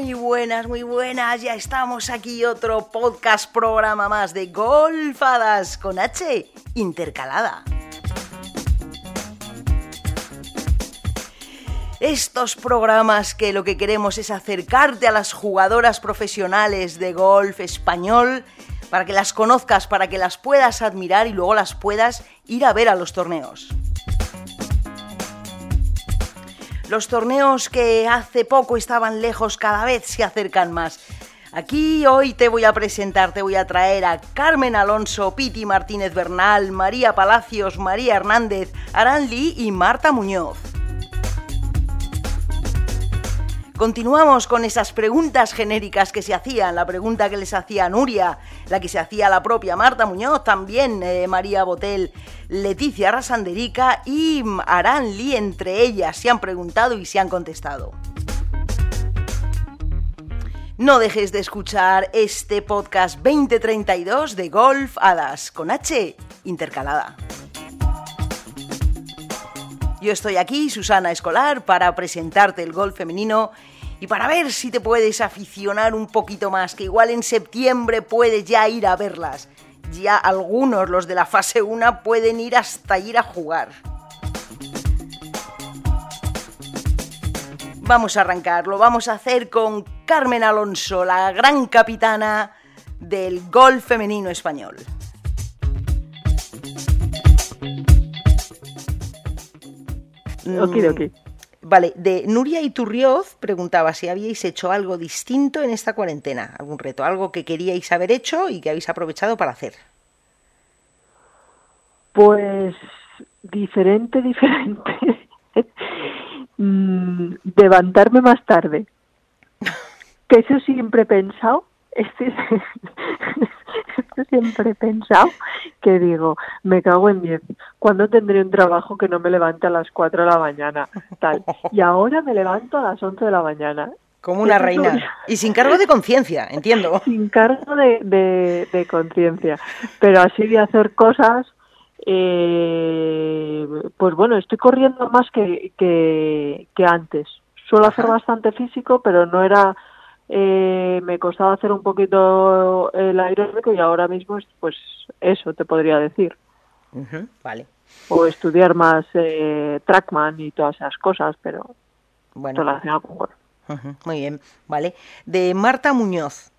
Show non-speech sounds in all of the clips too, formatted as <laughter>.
Muy buenas, muy buenas. Ya estamos aquí otro podcast programa más de Golfadas con H intercalada. Estos programas que lo que queremos es acercarte a las jugadoras profesionales de golf español para que las conozcas, para que las puedas admirar y luego las puedas ir a ver a los torneos. Los torneos que hace poco estaban lejos cada vez se acercan más. Aquí hoy te voy a presentar, te voy a traer a Carmen Alonso, Piti Martínez Bernal, María Palacios, María Hernández, Aran Lee y Marta Muñoz. Continuamos con esas preguntas genéricas que se hacían, la pregunta que les hacía Nuria, la que se hacía la propia Marta Muñoz, también eh, María Botel, Leticia Rasanderica y Aran Lee, entre ellas, se han preguntado y se han contestado. No dejes de escuchar este podcast 2032 de Golf Hadas con H intercalada. Yo estoy aquí, Susana Escolar, para presentarte el golf femenino y para ver si te puedes aficionar un poquito más, que igual en septiembre puedes ya ir a verlas. Ya algunos, los de la fase 1, pueden ir hasta ir a jugar. Vamos a arrancarlo, vamos a hacer con Carmen Alonso, la gran capitana del golf femenino español. Ok, ok. Vale, de Nuria Iturrioz preguntaba si habíais hecho algo distinto en esta cuarentena, algún reto, algo que queríais haber hecho y que habéis aprovechado para hacer. Pues diferente, <laughs> diferente. Mm, levantarme más tarde. Que eso siempre he pensado. Este, <laughs> esto siempre he pensado que digo, me cago en diez. ¿Cuándo tendré un trabajo que no me levante a las 4 de la mañana? Tal. <laughs> Y ahora me levanto a las 11 de la mañana. Como una reina. Y sin cargo de conciencia, entiendo. <laughs> Sin cargo de, de, de conciencia. Pero así de hacer cosas, eh, pues bueno, estoy corriendo más que, que, que antes. Suelo hacer bastante físico, pero no era... eh, me costaba hacer un poquito el aeróbico y ahora mismo, es, pues eso te podría decir. Vale. O estudiar más eh, Trackman y todas esas cosas, pero Bueno, relacionado con muy bien. Vale. De Marta Muñoz.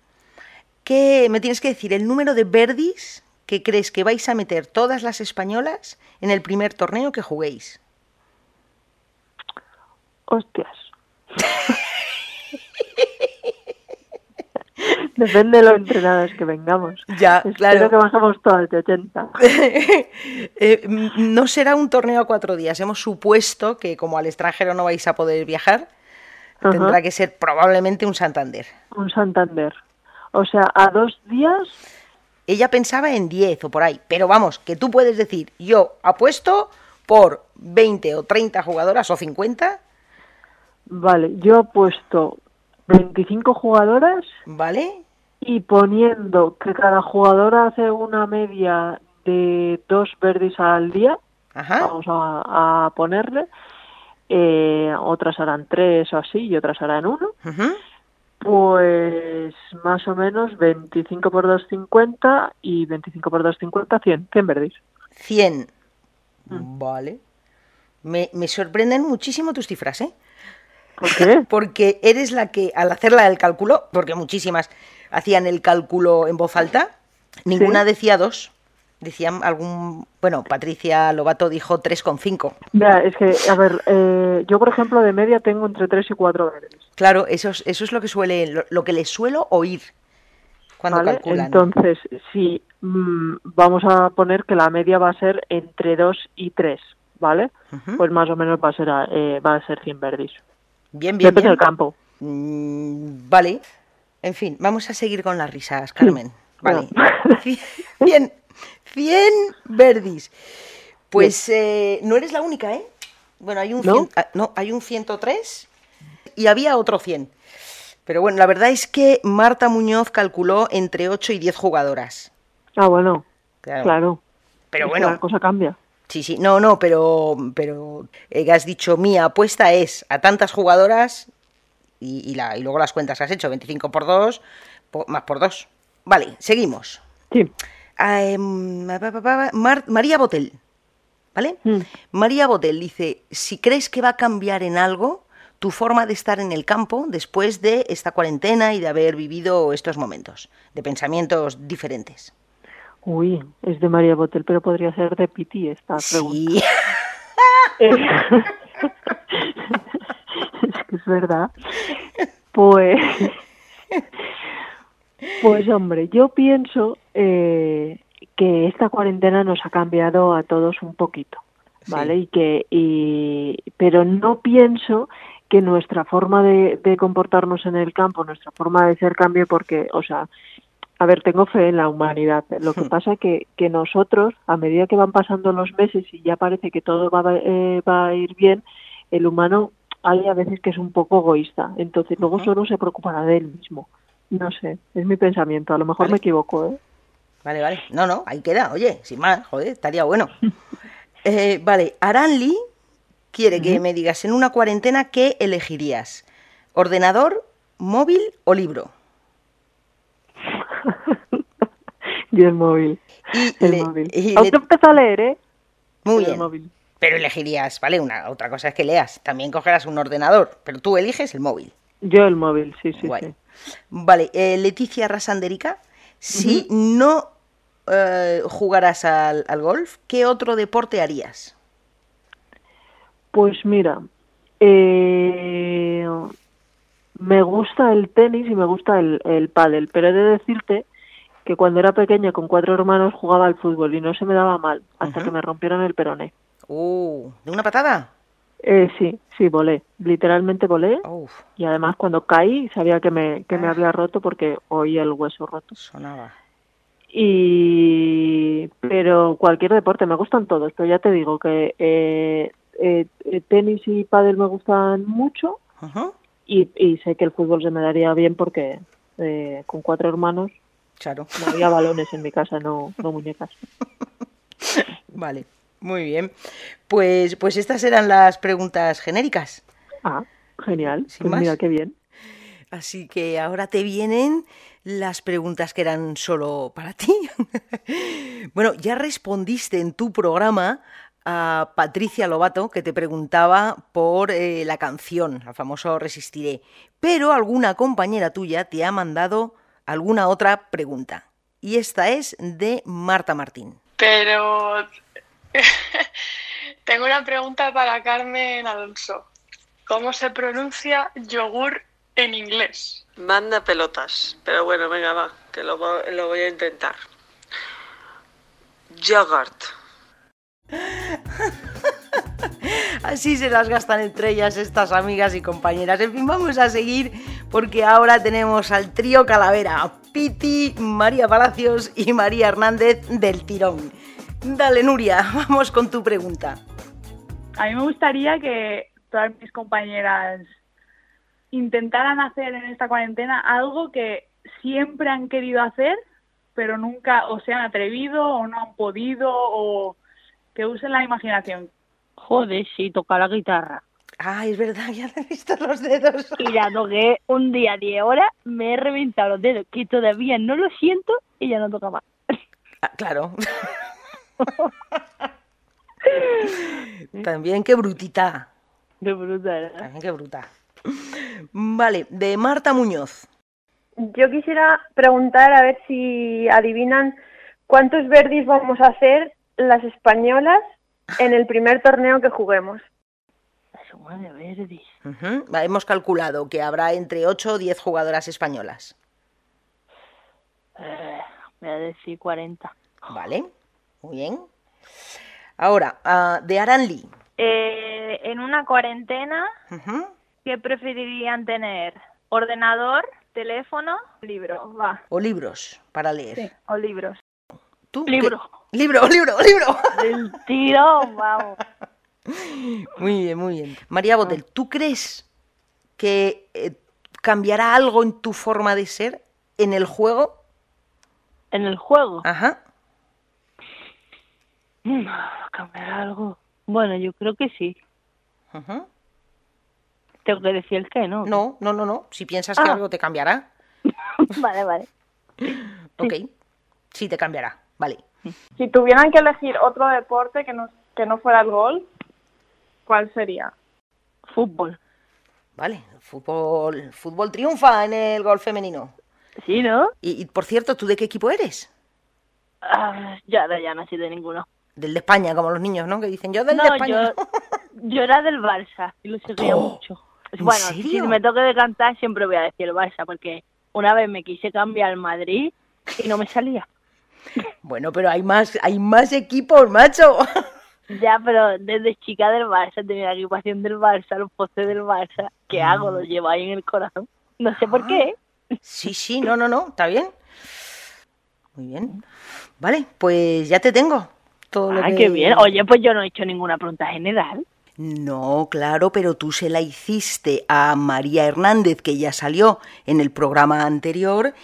¿Qué me tienes que decir? El número de verdis que crees que vais a meter todas las españolas en el primer torneo que juguéis. Hostias. <laughs> Depende de lo entrenadas que vengamos. Ya, Espero claro. que bajamos todas de 80. <laughs> Eh, m- no será un torneo a cuatro días. Hemos supuesto que como al extranjero no vais a poder viajar, tendrá que ser probablemente un Santander. Un Santander. O sea, a dos días, Ella pensaba en 10 o por ahí, pero vamos, que tú puedes decir, yo apuesto por 20 o 30 jugadoras o 50, vale, yo he puesto 25 jugadoras ¿vale? Y poniendo que cada jugadora hace una media de dos verdes al día, Ajá. vamos a, a ponerle, eh, otras harán tres o así y otras harán uno. Pues más o menos 25 por 2,50 y 25 por 2,50, 100, 100 verdes. 100. Mm. Vale. Me, me sorprenden muchísimo tus cifras, ¿eh? ¿Por qué? <laughs> Porque eres la que, al hacerla el cálculo, porque muchísimas hacían el cálculo en voz alta, ninguna decía dos. Decían algún. Bueno, Patricia Lobato dijo 3,5. Mira, es que, a ver, eh, yo por ejemplo de media tengo entre 3 y 4 verdes. Claro, eso es, eso es lo que suele, lo, lo que les suelo oír cuando ¿vale? calculan. Entonces, si mm, vamos a poner que la media va a ser entre 2 y 3, ¿vale? Pues más o menos va a ser, eh, va a ser 100 verdes. Bien, bien, Depende bien. del campo. Mm, vale. En fin, vamos a seguir con las risas, Carmen. <laughs> Vale. Bueno. 100, 100 verdis. Pues eh, no eres la única, ¿eh? Bueno, hay un, ¿No? cien- ah, no, hay un 103 y había otro 100. Pero bueno, la verdad es que Marta Muñoz calculó entre 8 y 10 jugadoras. Ah, bueno, Claro. claro. Pero bueno, La cosa cambia. Sí, sí, no, no, pero, pero eh, has dicho, mi apuesta es a tantas jugadoras Y, y la, y luego las cuentas que has hecho, 25 por 2, po- más por 2. Vale, seguimos. Sí. Em, Mar- María Botel, ¿vale? Mm. María Botel dice, si crees que va a cambiar en algo tu forma de estar en el campo después de esta cuarentena y de haber vivido estos momentos, de pensamientos diferentes. Uy, es de María Botel, pero podría ser de Piti esta pregunta. Sí, <laughs> <laughs> <laughs> <laughs> es que es verdad. Pues, pues hombre, yo pienso eh, que esta cuarentena nos ha cambiado a todos un poquito, ¿vale? Sí. Y que, y, pero no pienso que nuestra forma de, de comportarnos en el campo, nuestra forma de ser cambie porque, o sea, a ver, tengo fe en la humanidad. Lo que Hmm. pasa que que nosotros, a medida que van pasando los meses y ya parece que todo va, eh, va a ir bien, el humano hay a veces que es un poco egoísta. Entonces luego solo se preocupará de él mismo. No sé, es mi pensamiento. A lo mejor Vale. me equivoco, ¿eh? vale, vale. No, no, ahí queda, oye, sin más, joder, estaría bueno. <laughs> Eh, vale, Aranli quiere que me digas en una cuarentena qué elegirías, ordenador, móvil o libro. <laughs> y el móvil. Y El le- móvil. y le- empezó a leer, ¿eh? Muy bien. El móvil. Pero elegirías, ¿vale? Una otra cosa es que leas. También cogerás un ordenador, pero tú eliges el móvil. Yo el móvil, sí, sí, Guay. sí. Vale, eh, Leticia Rasanderica, si no eh, jugaras al, al golf, ¿qué otro deporte harías? Pues mira, eh, me gusta el tenis y me gusta el, el pádel, pero he de decirte que cuando era pequeña con cuatro hermanos jugaba al fútbol y no se me daba mal hasta que me rompieron el peroné. Uh, ¿de una patada? Eh, sí, sí, volé, literalmente volé Uf, y además cuando caí sabía que me, que me Ah. había roto porque oía el hueso roto. sonaba. Y pero cualquier deporte me gustan todos, pero ya te digo que eh, eh, tenis y pádel me gustan mucho y sé que el fútbol se me daría bien porque eh, con cuatro hermanos Claro. no había balones en mi casa, no, no muñecas. <laughs> Vale, muy bien. Pues, pues estas eran las preguntas genéricas. Ah, genial. Sin Pues más. mira qué bien. Así que ahora te vienen las preguntas que eran solo para ti. <laughs> bueno, ya respondiste en tu programa a Patricia Lobato, que te preguntaba por eh, la canción, el famoso Resistiré. Pero alguna compañera tuya te ha mandado alguna otra pregunta. Y esta es de Marta Martín. Pero <laughs> tengo una pregunta para Carmen Alonso. ¿Cómo se pronuncia yogur en inglés? Manda pelotas. Pero bueno, venga, va, que lo, vo- lo voy a intentar. Yogurt. <laughs> Así se las gastan entre ellas estas amigas y compañeras. En fin, vamos a seguir porque ahora tenemos al trío Calavera, Piti, María Palacios y María Hernández del tirón. Dale, Nuria, <laughs> vamos con tu pregunta. A mí me gustaría que todas mis compañeras intentaran hacer en esta cuarentena algo que siempre han querido hacer, pero nunca o se han atrevido o no han podido o que usen la imaginación. Joder, sí, tocar la guitarra. Ah, es verdad, ya te he visto los dedos. Y la toqué un día 10 horas, me he reventado los dedos, que todavía no lo siento y ya no toca más. Ah, claro. <laughs> También qué brutita. De bruta, ¿verdad? También qué bruta. Vale, de Marta Muñoz. Yo quisiera preguntar a ver si adivinan cuántos verdis vamos a hacer las españolas en el primer torneo que juguemos. Suma de verdis. Hemos calculado que habrá entre 8 o 10 jugadoras españolas. Eh, voy a decir 40. Vale, muy bien. Ahora, ah, de Aranli. Eh, en una cuarentena, ¿qué preferirían tener? ¿Ordenador, teléfono, libro? Va, O libros para leer. sí, o libros. ¿Tú? Libro. ¿Qué? Libro, libro, <laughs> libro. Del tirón, vamos. <laughs> Muy bien, muy bien. María Botel, ¿tú crees que eh, cambiará algo en tu forma de ser en el juego? En el juego. Ajá. Mm, ¿Cambiar algo? Bueno, yo creo que sí. Ujú. Tengo que decir el qué, ¿no? No, no, no, no. Si piensas que Ah. algo te cambiará, <laughs> vale, vale. ok. Sí, te cambiará. Vale. Si tuvieran que elegir otro deporte que no, que no fuera el golf, ¿cuál sería? Fútbol. Vale. Fútbol, fútbol triunfa en el golf femenino. Sí, ¿no? Y, y, por cierto, ¿tú de qué equipo eres? Ah, ya, ya no soy de ninguno. Del de España, como los niños, ¿no? Que dicen yo del No, de España. yo, <laughs> yo era del Barça y lo seguía Oh, mucho. ¿en Bueno, serio? si me toque de cantar siempre voy a decir el Barça porque una vez me quise cambiar al Madrid y no me salía. Bueno, pero hay más, hay más equipos, macho. <laughs> Ya, pero desde chica del Barça tenía la equipación del Barça, los postes del Barça. ¿Qué hago? Mm. Lo llevo ahí en el corazón. No sé Ah. por qué. Sí, sí, no, no, no, está bien. Muy bien. Vale, pues ya te tengo. Todo lo Ah, que- qué bien. Oye, pues yo no he hecho ninguna pregunta general. No, claro, pero tú se la hiciste a María Hernández, que ya salió en el programa anterior,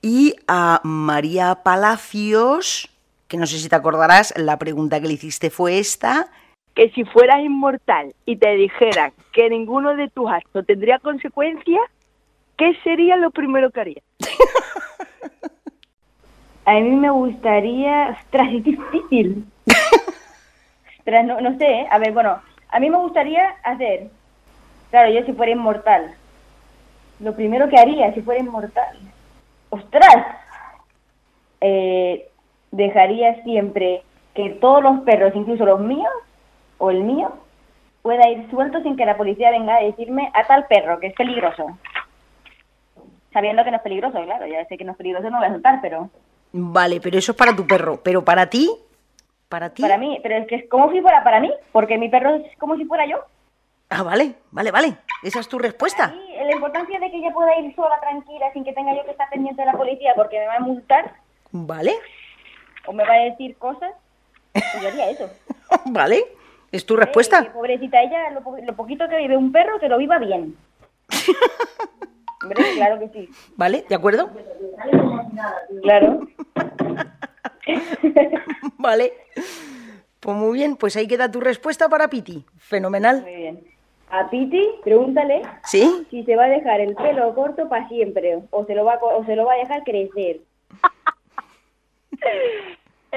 y a María Palacios, que no sé si te acordarás, la pregunta que le hiciste fue esta. Que si fueras inmortal y te dijeran que ninguno de tus actos tendría consecuencias, ¿qué sería lo primero que harías? <laughs> A mí me gustaría... Ostras, es difícil. Ostras, no, no sé, ¿eh? A ver, bueno, a mí me gustaría hacer... Claro, yo si fuera inmortal. Lo primero que haría si fuera inmortal. ¡Ostras! Eh, dejaría siempre que todos los perros, incluso los míos, o el mío, pueda ir suelto sin que la policía venga a decirme a tal perro que es peligroso. Sabiendo que no es peligroso, claro, ya sé que no es peligroso, no voy a soltar, pero... Vale, pero eso es para tu perro, pero para ti, para ti. Para mí, pero es que es como si fuera para mí, porque mi perro es como si fuera yo. Ah, vale, vale, vale. Esa es tu respuesta. Y la importancia de que ella pueda ir sola, tranquila, sin que tenga yo que estar pendiente de la policía porque me va a multar Vale, o me va a decir cosas, pues yo haría eso. <laughs> vale. Es tu Eh, respuesta. que pobrecita ella, lo, po- lo poquito que vive un perro, que lo viva bien. <laughs> Hombre, claro que sí. Vale, ¿de acuerdo? Claro. <laughs> Vale. Pues muy bien, pues ahí queda tu respuesta para Piti. Fenomenal. Muy bien. A Piti, pregúntale ¿Sí? si se va a dejar el pelo corto para siempre o se lo va a, o se lo va a dejar crecer. <laughs>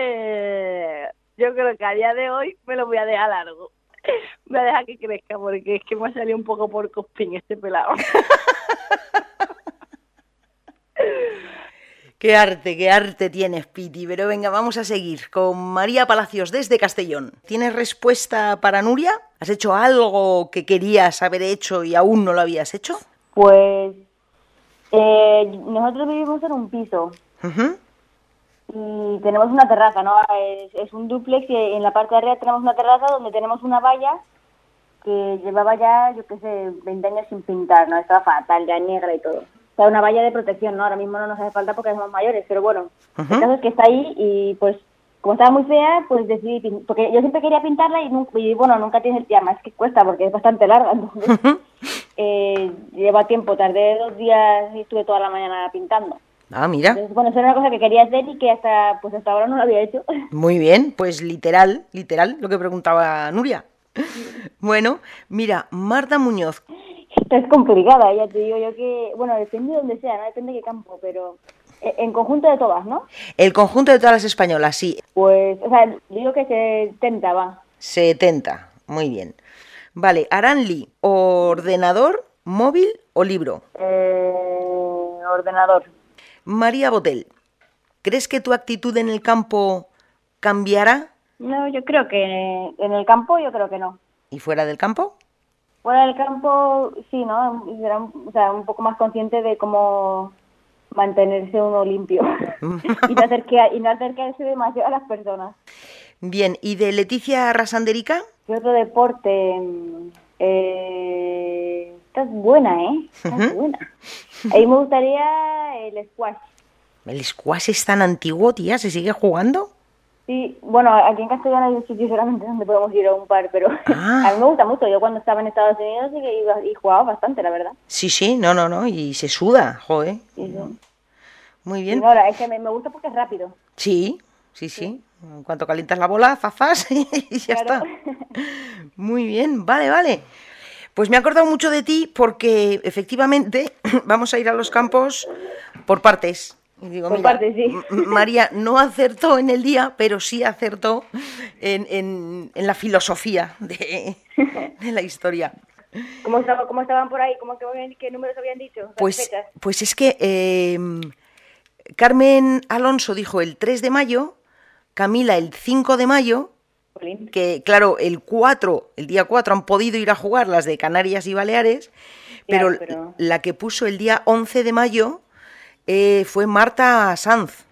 Eh, yo creo que a día de hoy me lo voy a dejar largo. Me voy a dejar que crezca porque es que me ha salido un poco por cospín este pelado. <laughs> Qué arte, qué arte tienes, Piti. Pero venga, vamos a seguir con María Palacios desde Castellón. ¿Tienes respuesta para Nuria? ¿Has hecho algo que querías haber hecho y aún no lo habías hecho? Pues eh, nosotros vivimos en un piso y tenemos una terraza, ¿no? Es, es un duplex y en la parte de arriba tenemos una terraza donde tenemos una valla que llevaba ya, yo qué sé, 20 años sin pintar, ¿no? Estaba fatal, ya negra y todo. Sea, una valla de protección, ¿no? Ahora mismo no nos hace falta porque somos mayores, pero bueno, Ujú. el caso es que está ahí y pues como estaba muy fea, pues decidí porque yo siempre quería pintarla y, nunca, y bueno, nunca tienes el tiempo, es que cuesta porque es bastante larga, entonces eh, lleva tiempo, tardé dos días y estuve toda la mañana pintando. Ah, mira. Entonces, bueno, eso era una cosa que quería hacer y que hasta pues hasta ahora no lo había hecho. <laughs> Muy bien, pues literal, literal, lo que preguntaba Nuria. Bueno, mira, Marta Muñoz. Esta es complicada, ya te digo yo que, bueno, depende de donde sea, no depende de qué campo, pero eh, en conjunto de todas, ¿no? El conjunto de todas las españolas, sí. Pues, o sea, digo que se tenta, va. 70. Muy bien. Vale, Aranli, ordenador, móvil o libro. Eh, ordenador. María Botel, ¿crees que tu actitud en el campo cambiará No, yo creo que en el campo, yo creo que no. y fuera del campo? Fuera del campo, sí, ¿no? Será un, o sea, un poco más consciente de cómo mantenerse uno limpio <laughs> y, no hacer que, y no acercarse demasiado a las personas. Bien, ¿y de Leticia Rasanderica? ¿Qué otro deporte? Eh, esta es buena, ¿eh? Esta es Ujú. buena. A mí me gustaría el squash. ¿El squash es tan antiguo, tía? ¿Se sigue jugando? Sí, bueno, aquí en Castellano hay un sitio solamente donde podemos ir a un par, pero <laughs> Ah. a mí me gusta mucho. Yo cuando estaba en Estados Unidos sí que iba y jugaba bastante, la verdad. Sí, sí, no, no, no, y se suda, joder. Sí, sí. Muy Y bien. ahora, es que me, me gusta porque es rápido. Sí, sí, sí. En cuanto calientas la bola, zafas <laughs> y ya Claro. está. Muy bien, vale, vale. Pues me he acordado mucho de ti porque efectivamente <clears throat> vamos a ir a los campos por partes. Y digo, mira, sí. María no acertó en el día, pero sí acertó en, en- en la filosofía de, <laughs> de la historia. ¿Cómo, estaba, ¿Cómo estaban por ahí? ¿Cómo, habían- ¿Qué números habían dicho? Pues, pues es que eh, Carmen Alonso dijo el 3 de mayo, Camila el 5 de mayo, que claro, el 4, el día 4 han podido ir a jugar las de Canarias y Baleares, pero, pero- la que puso el día 11 de mayo eh, fue Marta Sanz.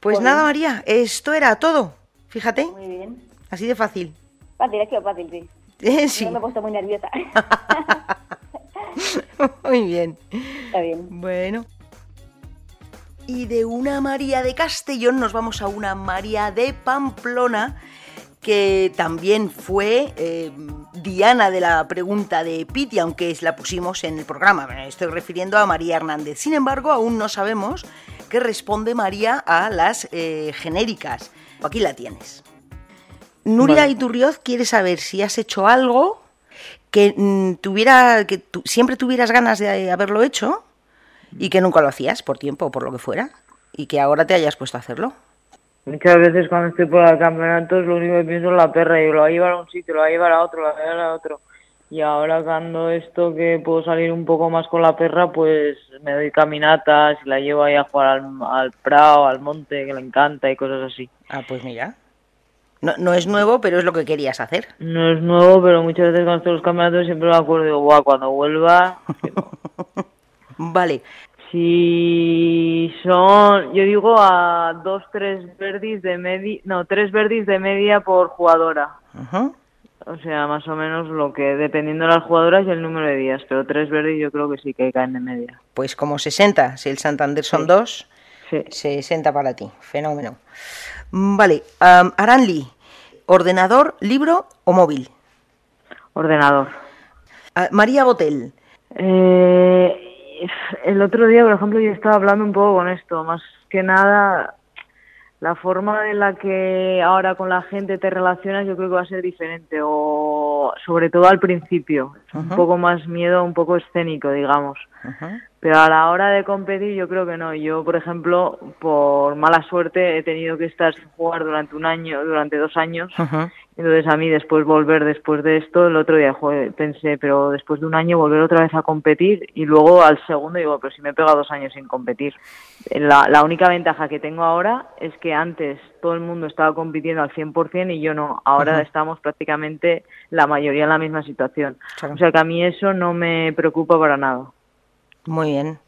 Pues Jolín. nada, María, esto era todo. Fíjate, Muy bien. así de fácil. Fácil, ha sido fácil, sí. <laughs> Eh, sí, No me he puesto muy nerviosa. <laughs> muy bien. Está bien. Bueno. Y de una María de Castellón nos vamos a una María de Pamplona, que también fue eh, Diana de la pregunta de Piti, aunque es- la pusimos en el programa. Me estoy refiriendo a María Hernández. Sin embargo, aún no sabemos qué responde María a las eh, genéricas. Aquí la tienes. Nuria Vale. Iturrioz quiere saber si has hecho algo que mm, tuviera que tu- siempre tuvieras ganas de haberlo hecho y que nunca lo hacías por tiempo o por lo que fuera y que ahora te hayas puesto a hacerlo. Muchas veces cuando estoy por el campeonato lo único que pienso es la perra y lo va a llevar a un sitio, lo va a llevar a otro, lo va a llevar a otro. Y ahora cuando esto que puedo salir un poco más con la perra, pues me doy caminatas y la llevo ahí a jugar al, al prado, al monte, que le encanta y cosas así. Ah, pues mira. No, no es nuevo, pero es lo que querías hacer. No es nuevo, pero muchas veces cuando estoy en los campeonatos siempre me acuerdo "Buah, cuando vuelva... <laughs> Vale. Si son, yo digo a dos, tres verdis de media, no, tres verdis de media por jugadora. O sea, más o menos lo que, dependiendo de las jugadoras y el número de días, pero tres verdes yo creo que sí que caen de media. Pues como 60, si el Santander son Sí. dos, Sí. 60 para ti. Fenómeno. Mm, Vale. am, Aranli, ¿ordenador, libro o móvil? Ordenador. Ah, María Botel, Eh, <laughs> el otro día, por ejemplo, yo estaba hablando un poco con esto, más que nada, la forma en la que ahora con la gente te relacionas yo creo que va a ser diferente, o sobre todo al principio, un Ujú. poco más miedo, un poco escénico, digamos. Ujú. Pero a la hora de competir yo creo que no. Yo, por ejemplo, por mala suerte he tenido que estar sin jugar durante un año, durante dos años. Entonces a mí después volver después de esto, el otro día joder, pensé, pero después de un año volver otra vez a competir y luego al segundo digo, pero si me he pegado dos años sin competir. La, la única ventaja que tengo ahora es que antes todo el mundo estaba compitiendo al 100% y yo no. Ahora estamos prácticamente la mayoría en la misma situación. Claro. O sea que a mí eso no me preocupa para nada. Muy bien.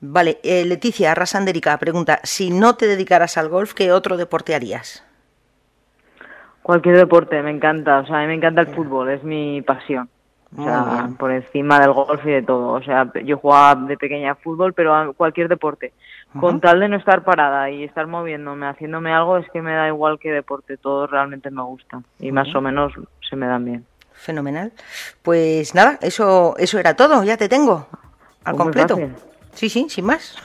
Vale, eh, Leticia Rasanderica pregunta, si no te dedicaras al golf, ¿qué otro deporte harías? Cualquier deporte, me encanta. O sea, a mí me encanta el fútbol, es mi pasión. O sea, por encima del golf y de todo. O sea, yo jugaba de pequeña fútbol, pero cualquier deporte. Con tal de no estar parada y estar moviéndome, haciéndome algo, es que me da igual qué deporte. Todos realmente me gustan. Y más o menos se me dan bien. Fenomenal. Pues nada, eso, eso era todo, ya te tengo. Al Pues completo. Sí, sí, sin más. <laughs>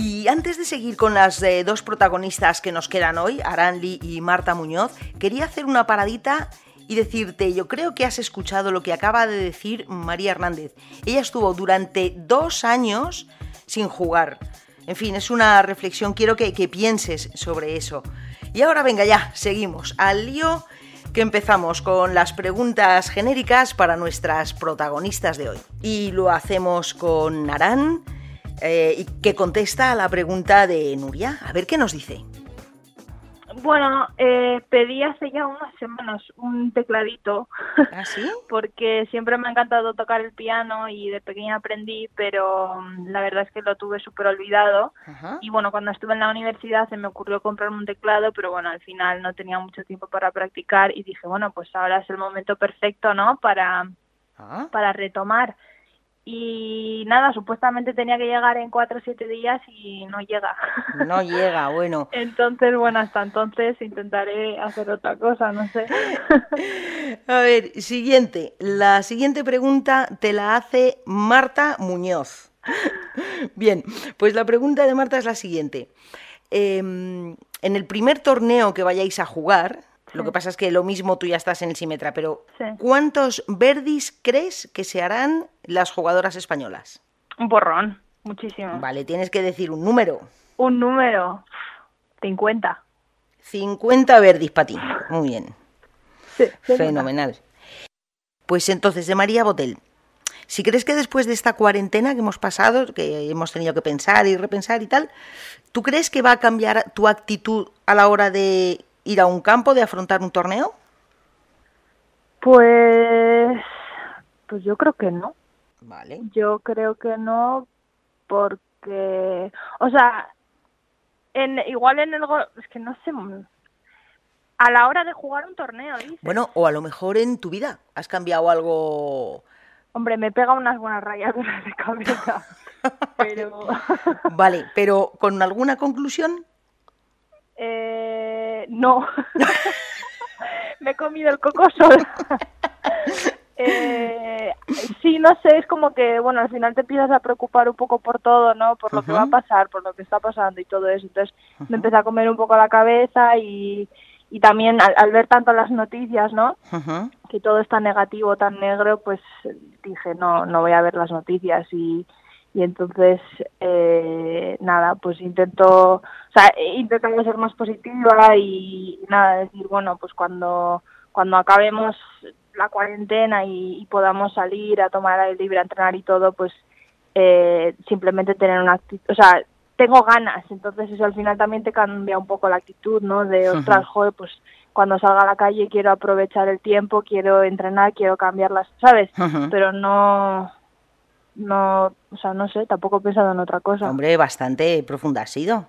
Y antes de seguir con las eh, dos protagonistas que nos quedan hoy, Aranli y Marta Muñoz, quería hacer una paradita y decirte, yo creo que has escuchado lo que acaba de decir María Hernández. Ella estuvo durante dos años sin jugar. En fin, es una reflexión, quiero que, que pienses sobre eso. Y ahora venga ya, seguimos al lío que empezamos con las preguntas genéricas para nuestras protagonistas de hoy. Y lo hacemos con Arán, eh, que contesta a la pregunta de Nuria. A ver qué nos dice. Bueno, eh, pedí hace ya unas semanas un tecladito ¿Ah, sí? <laughs> porque siempre me ha encantado tocar el piano y de pequeña aprendí, pero mm, la verdad es que lo tuve súper olvidado. Ajá. Y bueno, cuando estuve en la universidad se me ocurrió comprarme un teclado, pero bueno, al final no tenía mucho tiempo para practicar y dije, bueno, pues ahora es el momento perfecto, ¿no? Para, Ah, para retomar. Y nada, supuestamente tenía que llegar en cuatro o siete días y no llega. no <laughs> llega, bueno. Entonces, bueno, hasta entonces intentaré hacer otra cosa, no sé. <laughs> A ver, siguiente. La siguiente pregunta te la hace Marta Muñoz. <laughs> Bien, pues la pregunta de Marta es la siguiente. em, en el primer torneo que vayáis a jugar, lo que pasa es que lo mismo tú ya estás en el Simetra, pero. ¿cuántos verdis crees que se harán las jugadoras españolas? Un porrón, muchísimo. Vale, tienes que decir un número. Un número, 50. 50 verdis para ti. Muy bien. Sí, Fenomenal. Pues entonces, de María Botel, si crees que después de esta cuarentena que hemos pasado, que hemos tenido que pensar y repensar y tal, ¿tú crees que va a cambiar tu actitud a la hora de ir a un campo, de afrontar un torneo? Pues, pues yo creo que no. Vale. Yo creo que no, porque, o sea, en, igual en el es que no sé, a la hora de jugar un torneo, dices. Bueno, o a lo mejor en tu vida has cambiado algo. Hombre, me pega unas buenas rayaduras de cabeza, <laughs> pero Vale, pero con alguna conclusión. <laughs> eh, no. <laughs> me he comido el coco sola. <laughs> Eh, sí, no sé, es como que, bueno, al final te empiezas a preocupar un poco por todo, ¿no? Por lo que va a pasar, por lo que está pasando y todo eso. Entonces me empecé a comer un poco la cabeza y, y también al, al ver tanto las noticias, ¿no? Que todo está negativo, tan negro, pues dije, no, no voy a ver las noticias y, y entonces, eh, nada, pues intento, o sea, he intentado ser más positiva y nada, decir, bueno, pues cuando, cuando acabemos la cuarentena y, y podamos salir a tomar aire libre, a entrenar y todo, pues eh, simplemente tener una actitud, o sea, tengo ganas, entonces eso al final también te cambia un poco la actitud, ¿no? De, ostras, joder, pues cuando salga a la calle quiero aprovechar el tiempo, quiero entrenar, quiero cambiar las, ¿sabes? Pero no, no, o sea, no sé, tampoco he pensado en otra cosa. Hombre, bastante profunda has sido.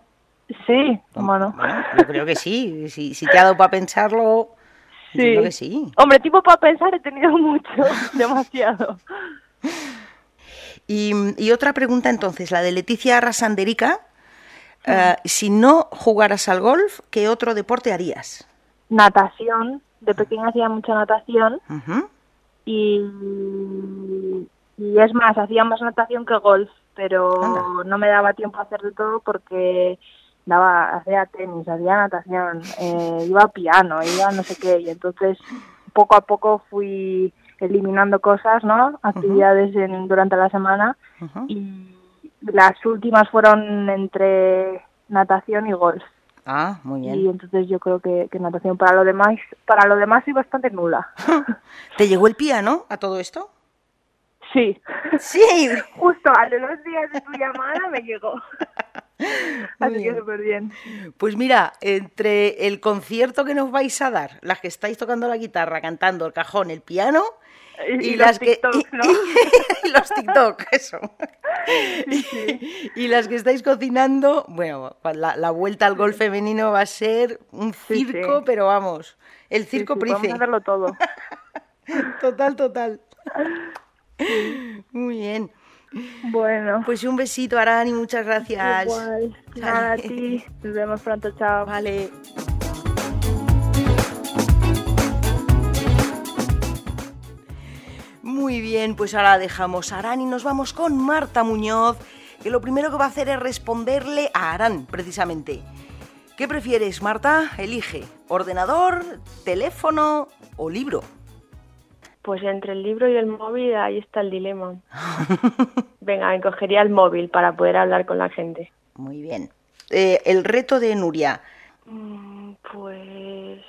Sí, bueno. Yo creo que sí. Si, si te ha dado para pensarlo, yo Sí. creo que sí. Hombre, tipo para pensar he tenido <laughs> mucho, demasiado. Y, y otra pregunta entonces, la de Leticia Rasanderica. eh, si no jugaras al golf, ¿qué otro deporte harías? Natación, de pequeña hacía mucha natación Ujú. y, y es más, hacía más natación que golf, pero no me daba tiempo a hacer de todo porque daba, hacía tenis, hacía natación, eh, iba a piano, iba a no sé qué, y entonces poco a poco fui eliminando cosas, ¿no? Actividades en- durante la semana y las últimas fueron entre natación y golf. Ah, muy Y bien. entonces yo creo que, que natación para lo demás, para lo demás soy bastante nula. <laughs> ¿Te llegó el piano a todo esto? Sí. Sí. Justo a los días de tu llamada me llegó. <laughs> Así que súper bien. Pues mira, entre el concierto que nos vais a dar, las que estáis tocando la guitarra, cantando el cajón, el piano, Y, y los las que TikToks, ¿no? <laughs> y los TikTok, eso. <laughs> Y las que estáis cocinando, bueno, la, la vuelta al golf femenino va a ser un circo, sí. pero vamos, el circo Price. Vamos a hacerlo todo. Total, total. <laughs> Muy bien. Bueno. Pues un besito, Arani, muchas gracias. Igual. Nada, a ti. Nos vemos pronto, chao. Vale. Muy bien, pues ahora dejamos a Arán y nos vamos con Marta Muñoz, que lo primero que va a hacer es responderle a Arán, precisamente. ¿Qué prefieres, Marta? Elige, ordenador, teléfono o libro. Pues entre el libro y el móvil ahí está el dilema. <laughs> Venga, me cogería el móvil para poder hablar con la gente. Muy bien. Eh, el reto de Nuria. Mm, Pues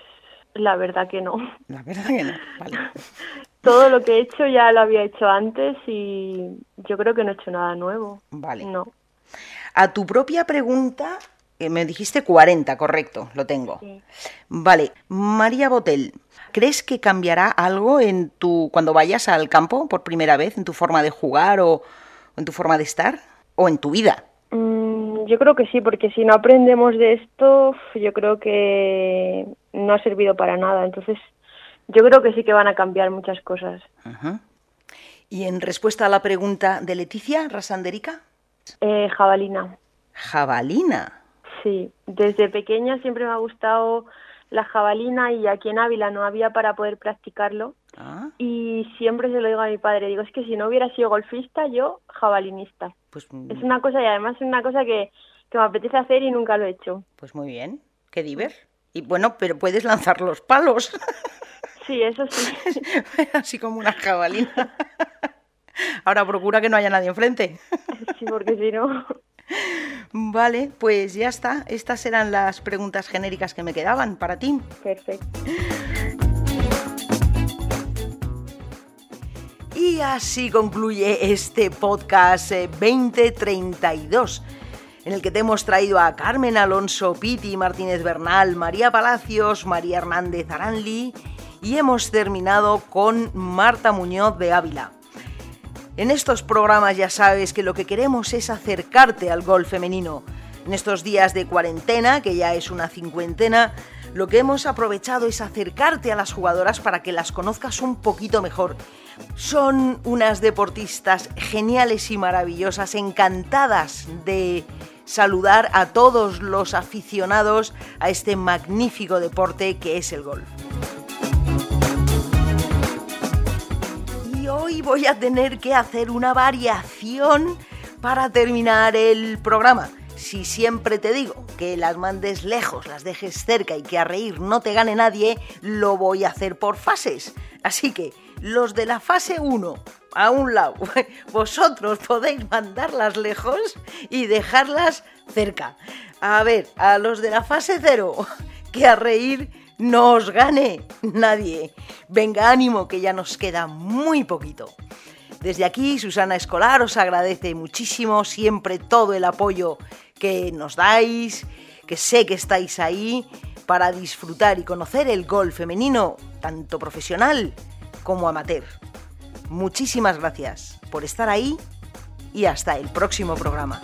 la verdad que no. La verdad que no. Vale. <laughs> Todo lo que he hecho ya lo había hecho antes y yo creo que no he hecho nada nuevo. Vale. No. A tu propia pregunta, eh, me dijiste 40, correcto, lo tengo. Sí. Vale, María Botel, ¿crees que cambiará algo en tu cuando vayas al campo por primera vez, en tu forma de jugar o en tu forma de estar o en tu vida? Mm, yo creo que sí, porque si no aprendemos de esto, yo creo que no ha servido para nada. Entonces, yo creo que sí que van a cambiar muchas cosas. Y en respuesta a la pregunta de Leticia Rasanderica, Eh, jabalina. jabalina. Sí, desde pequeña siempre me ha gustado la jabalina y aquí en Ávila no había para poder practicarlo. Ah, Y siempre se lo digo a mi padre, digo, es que si no hubiera sido golfista, yo jabalinista. pues, Es una cosa y además es una cosa que, que me apetece hacer y nunca lo he hecho. pues muy bien, qué diver. Y bueno, pero puedes lanzar los palos, <laughs> Sí, eso sí. <laughs> así como una jabalina. <laughs> Ahora procura que no haya nadie enfrente. Sí, porque si no... Vale, pues ya está. Estas eran las preguntas genéricas que me quedaban para ti. Perfecto. Y así concluye este podcast eh, 2032, en el que te hemos traído a Carmen Alonso Piti Martínez Bernal, María Palacios, María Hernández Aranli y hemos terminado con Marta Muñoz de Ávila. En estos programas ya sabes que lo que queremos es acercarte al golf femenino. En estos días de cuarentena, que ya es una cincuentena, lo que hemos aprovechado es acercarte a las jugadoras para que las conozcas un poquito mejor. Son unas deportistas geniales y maravillosas, encantadas de saludar a todos los aficionados a este magnífico deporte que es el golf. Hoy voy a tener que hacer una variación para terminar el programa. Si siempre te digo que las mandes lejos, las dejes cerca y que a reír no te gane nadie, lo voy a hacer por fases. Así que los de la fase 1 a un lado, <laughs> vosotros podéis mandarlas lejos y dejarlas cerca. A ver, a los de la fase 0, <laughs> que a reír no os gane nadie. Venga, ánimo, que ya nos queda muy poquito. Desde aquí, Susana Escolar os agradece muchísimo siempre todo el apoyo que nos dais, que sé que estáis ahí para disfrutar y conocer el golf femenino, tanto profesional como amateur. Muchísimas gracias por estar ahí y hasta el próximo programa.